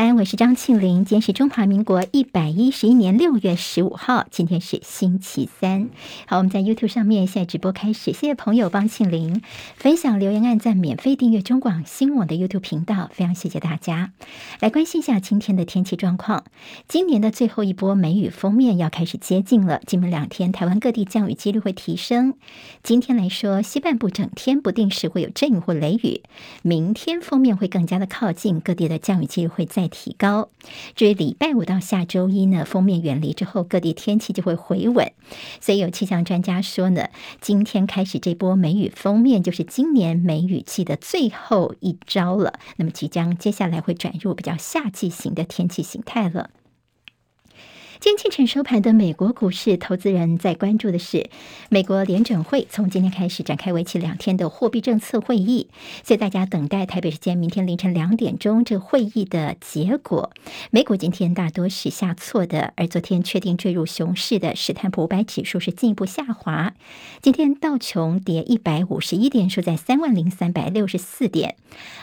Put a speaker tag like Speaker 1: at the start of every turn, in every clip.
Speaker 1: 三，我是张庆玲。今天是中华民国一百一十一年六月十五号，今天是星期三。好，我们在 YouTube 上面现在直播开始，谢谢朋友帮庆玲分享、留言、按赞、免费订阅中广新闻网的 YouTube 频道，非常谢谢大家。来关心一下今天的天气状况。今年的最后一波梅雨封面要开始接近了，今明两天台湾各地降雨几率会提升。今天来说，西半部整天不定时会有阵雨或雷雨，明天封面会更加的靠近，各地的降雨几率会再提高，至于礼拜五到下周一呢，封面远离之后，各地天气就会回稳。所以有气象专家说呢，今天开始这波梅雨封面就是今年梅雨季的最后一招了。那么即将接下来会转入比较夏季型的天气形态了。今天清晨收盘的美国股市，投资人在关注的是美国联准会从今天开始展开为期两天的货币政策会议，所以大家等待台北时间明天凌晨两点钟这会议的结果。美股今天大多是下挫的，而昨天确定坠入熊市的史坦普五百指数是进一步下滑。今天道琼跌一百五十一点，收在三万零三百六十四点；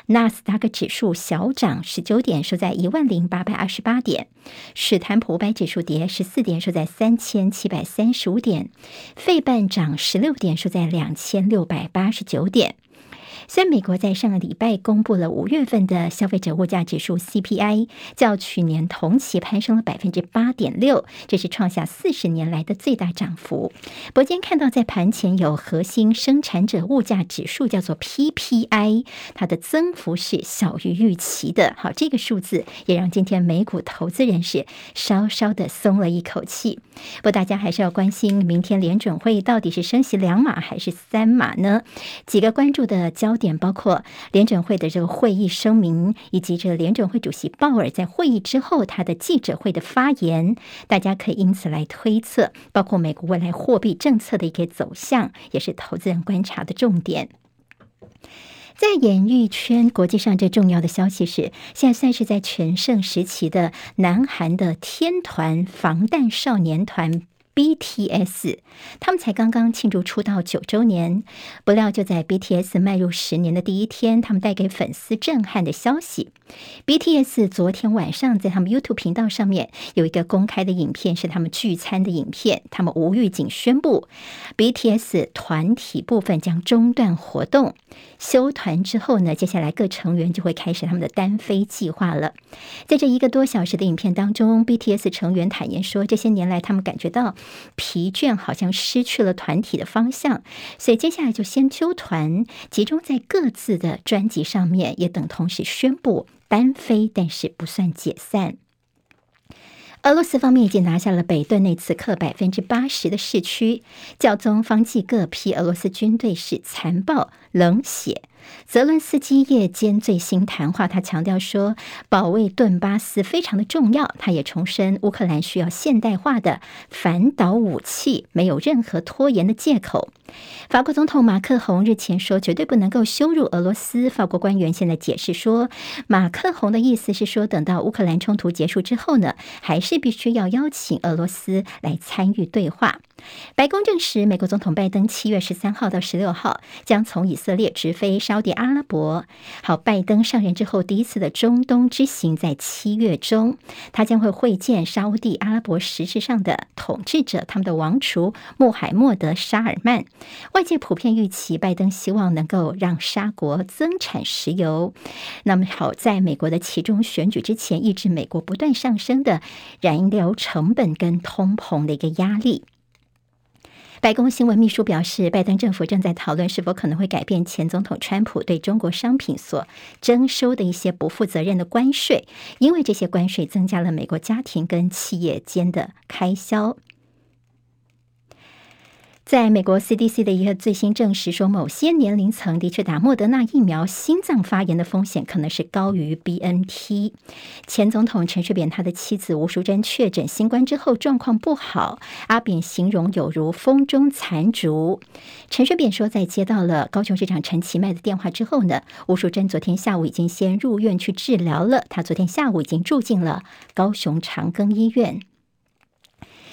Speaker 1: 纳斯达克指数小涨十九点，收在一万零八百二十八点；史坦普五百指数。跌十四点，收在三千七百三十五点；费半涨十六点，收在两千六百八十九点。虽然美国在上个礼拜公布了五月份的消费者物价指数 CPI，较去年同期攀升了百分之八点六，这是创下四十年来的最大涨幅。不过今天看到在盘前有核心生产者物价指数，叫做 PPI，它的增幅是小于预期的。好，这个数字也让今天美股投资人士稍稍的松了一口气。不过大家还是要关心明天联准会到底是升息两码还是三码呢？几个关注的焦点包括联准会的这个会议声明，以及这个联准会主席鲍尔在会议之后他的记者会的发言，大家可以因此来推测，包括美国未来货币政策的一个走向，也是投资人观察的重点。在演艺圈，国际上最重要的消息是，现在算是在全盛时期的南韩的天团防弹少年团。BTS，他们才刚刚庆祝出道九周年，不料就在 BTS 迈入十年的第一天，他们带给粉丝震撼的消息。BTS 昨天晚上在他们 YouTube 频道上面有一个公开的影片，是他们聚餐的影片。他们无预警宣布，BTS 团体部分将中断活动。休团之后呢，接下来各成员就会开始他们的单飞计划了。在这一个多小时的影片当中，BTS 成员坦言说，这些年来他们感觉到。疲倦，好像失去了团体的方向，所以接下来就先揪团，集中在各自的专辑上面，也等同时宣布单飞，但是不算解散。俄罗斯方面已经拿下了北顿内茨克百分之八十的市区，教宗方济各批俄罗斯军队是残暴冷血。泽伦斯基夜间最新谈话，他强调说，保卫顿巴斯非常的重要。他也重申，乌克兰需要现代化的反导武器，没有任何拖延的借口。法国总统马克宏日前说，绝对不能够羞辱俄罗斯。法国官员现在解释说，马克宏的意思是说，等到乌克兰冲突结束之后呢，还是必须要邀请俄罗斯来参与对话。白宫证实，美国总统拜登七月十三号到十六号将从以色列直飞沙乌地阿拉伯。好，拜登上任之后第一次的中东之行在七月中，他将会会见沙乌地阿拉伯实质上的统治者，他们的王储穆罕默德·沙尔曼。外界普遍预期，拜登希望能够让沙国增产石油。那么，好，在美国的其中选举之前，抑制美国不断上升的燃料成本跟通膨的一个压力。白宫新闻秘书表示，拜登政府正在讨论是否可能会改变前总统川普对中国商品所征收的一些不负责任的关税，因为这些关税增加了美国家庭跟企业间的开销。在美国 CDC 的一个最新证实说，某些年龄层的确打莫德纳疫苗，心脏发炎的风险可能是高于 BNT。前总统陈水扁他的妻子吴淑珍确诊新冠之后状况不好，阿扁形容有如风中残烛。陈水扁说，在接到了高雄市长陈其迈的电话之后呢，吴淑珍昨天下午已经先入院去治疗了，他昨天下午已经住进了高雄长庚医院。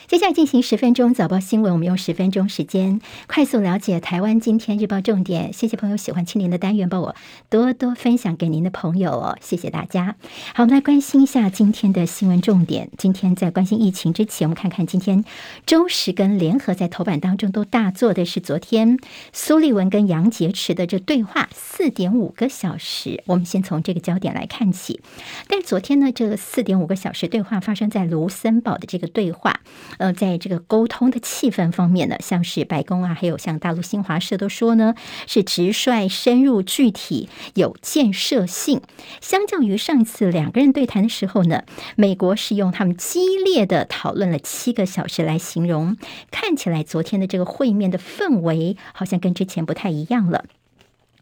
Speaker 1: 接下来进行十分钟早报新闻，我们用十分钟时间快速了解台湾今天日报重点。谢谢朋友喜欢青年的单元，帮我多多分享给您的朋友哦，谢谢大家。好，我们来关心一下今天的新闻重点。今天在关心疫情之前，我们看看今天周时跟联合在头版当中都大做的是昨天苏立文跟杨洁篪的这对话四点五个小时。我们先从这个焦点来看起。但是昨天呢，这个四点五个小时对话发生在卢森堡的这个对话。呃，在这个沟通的气氛方面呢，像是白宫啊，还有像大陆新华社都说呢，是直率、深入、具体、有建设性。相较于上一次两个人对谈的时候呢，美国是用他们激烈的讨论了七个小时来形容，看起来昨天的这个会面的氛围好像跟之前不太一样了。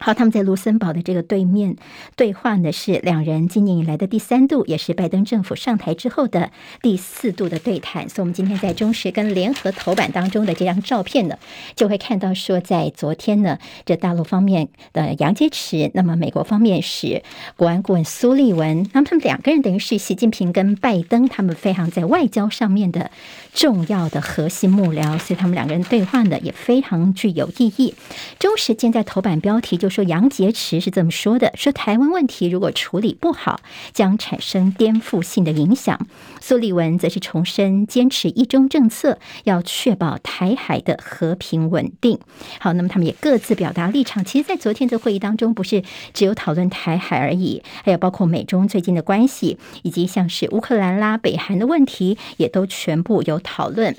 Speaker 1: 好，他们在卢森堡的这个对面对话呢，是两人今年以来的第三度，也是拜登政府上台之后的第四度的对谈。所以，我们今天在中时跟联合头版当中的这张照片呢，就会看到说，在昨天呢，这大陆方面的杨洁篪，那么美国方面是国安顾问苏立文，那么他们两个人等于是习近平跟拜登他们非常在外交上面的重要的核心幕僚，所以他们两个人对话呢也非常具有意义。中时现在头版标题就。说杨洁篪是这么说的：说台湾问题如果处理不好，将产生颠覆性的影响。苏立文则是重申坚持一中政策，要确保台海的和平稳定。好，那么他们也各自表达立场。其实，在昨天的会议当中，不是只有讨论台海而已，还有包括美中最近的关系，以及像是乌克兰啦、北韩的问题，也都全部有讨论。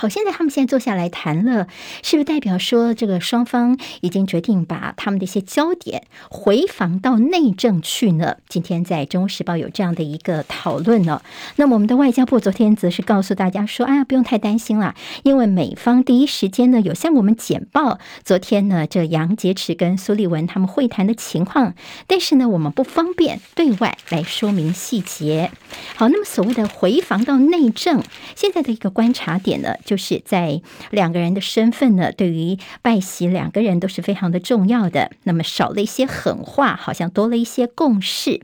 Speaker 1: 好，现在他们现在坐下来谈了，是不是代表说这个双方已经决定把他们的一些焦点回防到内政去呢？今天在《中国时报》有这样的一个讨论呢。那么我们的外交部昨天则是告诉大家说：“啊，不用太担心啦，因为美方第一时间呢有向我们简报昨天呢这杨洁篪跟苏立文他们会谈的情况，但是呢我们不方便对外来说明细节。”好，那么所谓的回防到内政，现在的一个观察点呢？就是在两个人的身份呢，对于拜习两个人都是非常的重要的。那么少了一些狠话，好像多了一些共识。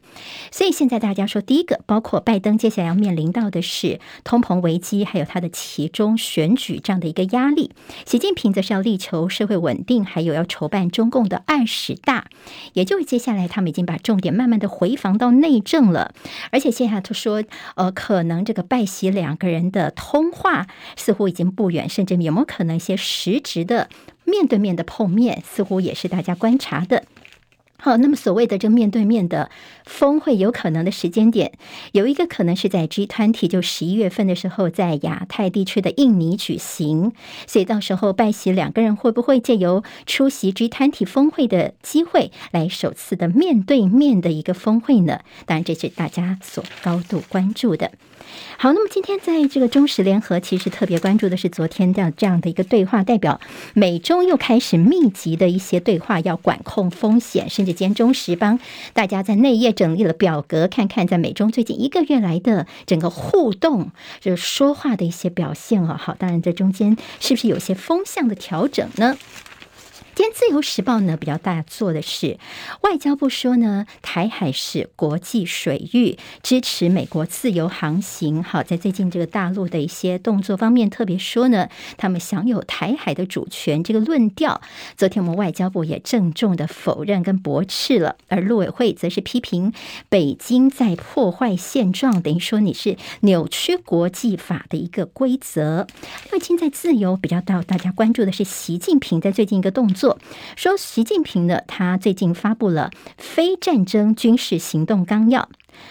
Speaker 1: 所以现在大家说，第一个，包括拜登接下来要面临到的是通膨危机，还有他的其中选举这样的一个压力。习近平则是要力求社会稳定，还有要筹办中共的二十大。也就是接下来他们已经把重点慢慢的回防到内政了。而且现在他说，呃，可能这个拜习两个人的通话似乎已经不远，甚至有没有可能一些实质的面对面的碰面，似乎也是大家观察的。好，那么所谓的这面对面的峰会有可能的时间点，有一个可能是在 G 团体就十一月份的时候，在亚太地区的印尼举行。所以到时候拜习两个人会不会借由出席 G 团体峰会的机会，来首次的面对面的一个峰会呢？当然，这是大家所高度关注的。好，那么今天在这个中时联合，其实特别关注的是昨天的这样的一个对话，代表美中又开始密集的一些对话，要管控风险，甚至间中时帮大家在内页整理了表格，看看在美中最近一个月来的整个互动，就是说话的一些表现啊。好，当然这中间是不是有些风向的调整呢？今天《自由时报》呢比较大做的是，外交部说呢，台海是国际水域，支持美国自由航行。好，在最近这个大陆的一些动作方面，特别说呢，他们享有台海的主权这个论调。昨天我们外交部也郑重的否认跟驳斥了，而陆委会则是批评北京在破坏现状，等于说你是扭曲国际法的一个规则。那么现在《自由》比较到大家关注的是习近平在最近一个动作。说习近平呢，他最近发布了非战争军事行动纲要。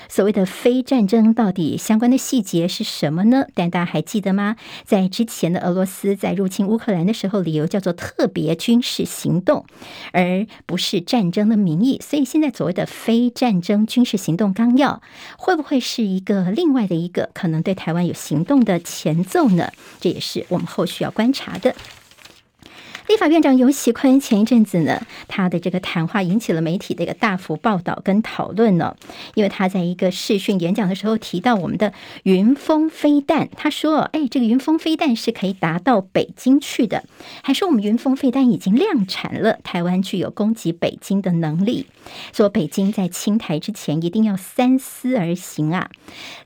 Speaker 1: 所谓的非战争到底相关的细节是什么呢？但大家还记得吗？在之前的俄罗斯在入侵乌克兰的时候，理由叫做特别军事行动，而不是战争的名义。所以现在所谓的非战争军事行动纲要，会不会是一个另外的一个可能对台湾有行动的前奏呢？这也是我们后续要观察的。立法院长游喜坤前一阵子呢，他的这个谈话引起了媒体的一个大幅报道跟讨论呢，因为他在一个视讯演讲的时候提到我们的云峰飞弹，他说：“哎，这个云峰飞弹是可以达到北京去的，还说我们云峰飞弹已经量产了，台湾具有攻击北京的能力，说北京在侵台之前一定要三思而行啊。”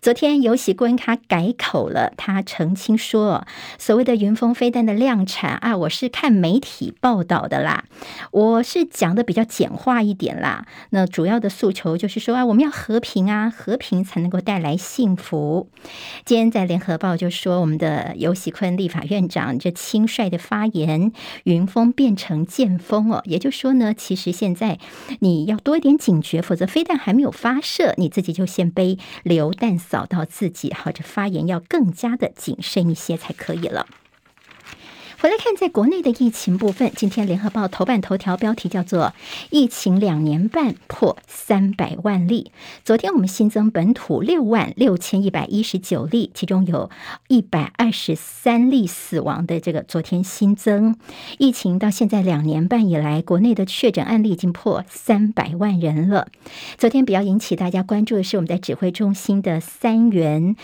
Speaker 1: 昨天游喜坤他改口了，他澄清说：“所谓的云峰飞弹的量产啊，我是看媒体报道的啦，我是讲的比较简化一点啦。那主要的诉求就是说啊，我们要和平啊，和平才能够带来幸福。今天在联合报就说，我们的游锡堃立法院长这轻率的发言，云峰变成剑锋哦，也就是说呢，其实现在你要多一点警觉，否则飞弹还没有发射，你自己就先被流弹扫到自己，好，这发言要更加的谨慎一些才可以了。回来看，在国内的疫情部分，今天联合报头版头条标题叫做“疫情两年半破三百万例”。昨天我们新增本土六万六千一百一十九例，其中有一百二十三例死亡的这个昨天新增。疫情到现在两年半以来，国内的确诊案例已经破三百万人了。昨天比较引起大家关注的是，我们在指挥中心的三员，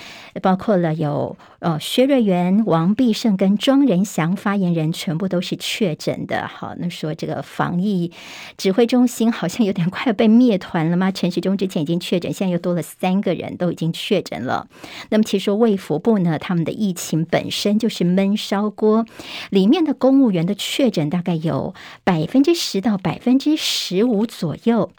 Speaker 1: 包括了有呃薛瑞元、王必胜跟庄仁祥。发言人全部都是确诊的，好，那说这个防疫指挥中心好像有点快要被灭团了吗？陈时中之前已经确诊，现在又多了三个人都已经确诊了。那么其实说卫福部呢，他们的疫情本身就是闷烧锅，里面的公务员的确诊大概有百分之十到百分之十五左右。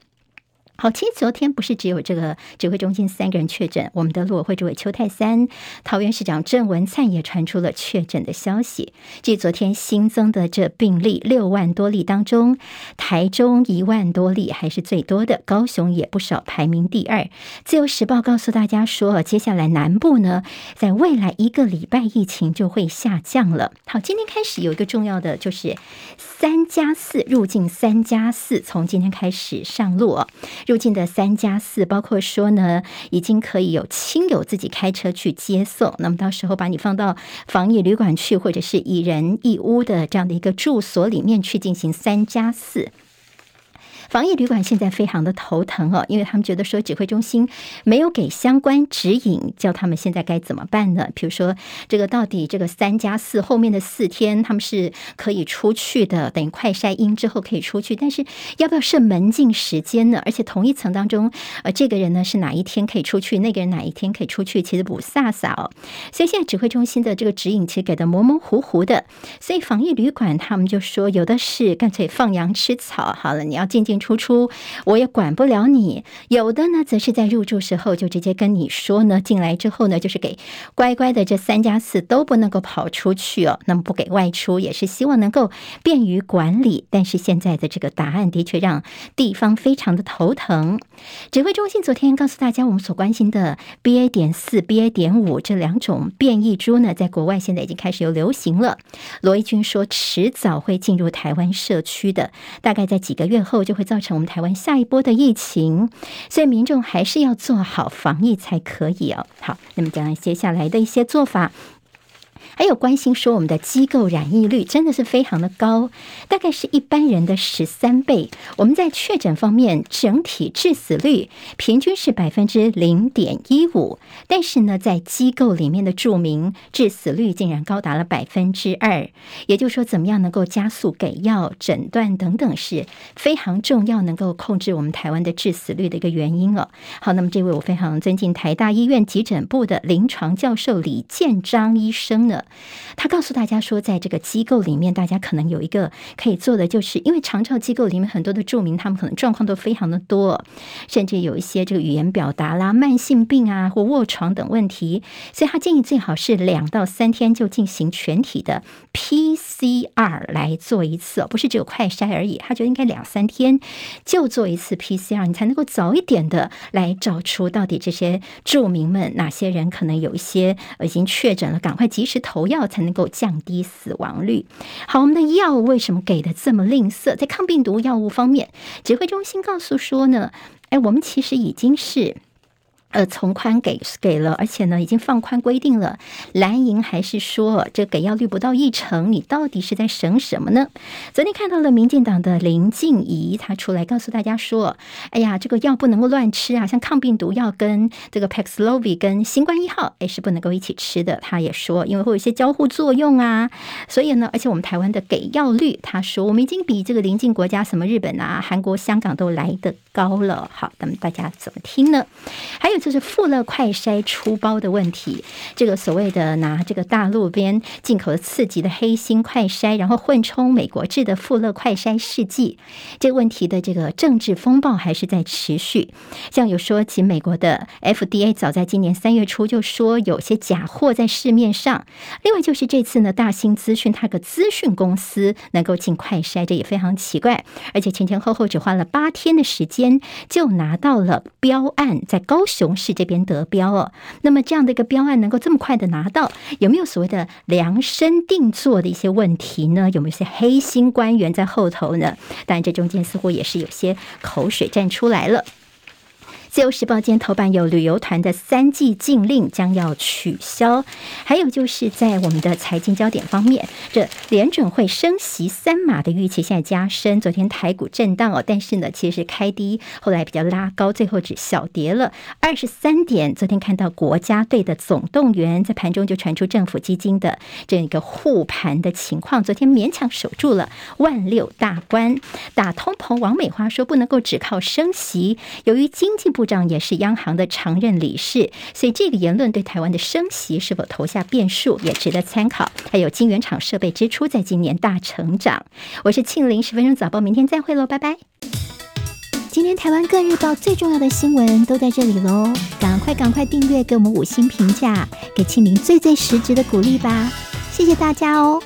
Speaker 1: 好，其实昨天不是只有这个指挥中心三个人确诊，我们的陆委会主委邱太三、桃园市长郑文灿也传出了确诊的消息。继昨天新增的这病例六万多例当中，台中一万多例还是最多的，高雄也不少，排名第二。自由时报告诉大家说，接下来南部呢，在未来一个礼拜疫情就会下降了。好，今天开始有一个重要的就是三加四入境，三加四从今天开始上路。入境的三加四，包括说呢，已经可以有亲友自己开车去接送，那么到时候把你放到防疫旅馆去，或者是一人一屋的这样的一个住所里面去进行三加四。防疫旅馆现在非常的头疼哦，因为他们觉得说指挥中心没有给相关指引，叫他们现在该怎么办呢？比如说这个到底这个三加四后面的四天他们是可以出去的，等于快筛阴之后可以出去，但是要不要设门禁时间呢？而且同一层当中，呃，这个人呢是哪一天可以出去，那个人哪一天可以出去，其实不飒飒哦。所以现在指挥中心的这个指引其实给的模模糊糊的，所以防疫旅馆他们就说有的是干脆放羊吃草，好了，你要进进。出出我也管不了你，有的呢，则是在入住时候就直接跟你说呢，进来之后呢，就是给乖乖的这三加四都不能够跑出去哦，那么不给外出也是希望能够便于管理。但是现在的这个答案的确让地方非常的头疼。指挥中心昨天告诉大家，我们所关心的 BA 点四、BA 点五这两种变异株呢，在国外现在已经开始有流行了。罗一军说，迟早会进入台湾社区的，大概在几个月后就会。造成我们台湾下一波的疫情，所以民众还是要做好防疫才可以哦。好，那么讲接下来的一些做法。还有关心说，我们的机构染疫率真的是非常的高，大概是一般人的十三倍。我们在确诊方面，整体致死率平均是百分之零点一五，但是呢，在机构里面的著名致死率竟然高达了百分之二。也就是说，怎么样能够加速给药、诊断等等，是非常重要，能够控制我们台湾的致死率的一个原因哦。好，那么这位我非常尊敬台大医院急诊部的临床教授李建章医生呢。他告诉大家说，在这个机构里面，大家可能有一个可以做的，就是因为长照机构里面很多的住民，他们可能状况都非常的多，甚至有一些这个语言表达啦、慢性病啊或卧床等问题，所以他建议最好是两到三天就进行全体的 P C R 来做一次，不是只有快筛而已。他觉得应该两三天就做一次 PCR，你才能够早一点的来找出到底这些住民们哪些人可能有一些已经确诊了，赶快及时投。药才能够降低死亡率。好，我们的药为什么给的这么吝啬？在抗病毒药物方面，指挥中心告诉说呢，哎，我们其实已经是。呃，从宽给给了，而且呢，已经放宽规定了。蓝营还是说这给药率不到一成，你到底是在省什么呢？昨天看到了民进党的林静怡，他出来告诉大家说：“哎呀，这个药不能够乱吃啊，像抗病毒药跟这个 Paxlovid 跟新冠一号，哎，是不能够一起吃的。”他也说，因为会有一些交互作用啊，所以呢，而且我们台湾的给药率，他说我们已经比这个邻近国家什么日本啊、韩国、香港都来得高了。好，那么大家怎么听呢？还有。就是富乐快筛出包的问题，这个所谓的拿这个大陆边进口的次级的黑心快筛，然后混充美国制的富乐快筛试剂，这个问题的这个政治风暴还是在持续。像有说起美国的 FDA 早在今年三月初就说有些假货在市面上，另外就是这次呢，大兴资讯它个资讯公司能够进快筛，这也非常奇怪，而且前前后后只花了八天的时间就拿到了标案，在高雄。同事这边得标哦，那么这样的一个标案能够这么快的拿到，有没有所谓的量身定做的一些问题呢？有没有一些黑心官员在后头呢？但，这中间似乎也是有些口水站出来了。自由时报今天头版有旅游团的三季禁令将要取消，还有就是在我们的财经焦点方面，这联准会升息三码的预期现在加深。昨天台股震荡哦，但是呢，其实开低，后来比较拉高，最后只小跌了二十三点。昨天看到国家队的总动员，在盘中就传出政府基金的这一个护盘的情况，昨天勉强守住了万六大关。打通膨，王美花说不能够只靠升息，由于经济不长也是央行的常任理事，所以这个言论对台湾的升息是否投下变数，也值得参考。还有晶圆厂设备支出在今年大成长。我是庆玲，十分钟早报，明天再会喽，拜拜。今天台湾各日报最重要的新闻都在这里喽，赶快赶快订阅，给我们五星评价，给庆玲最最实质的鼓励吧，谢谢大家哦。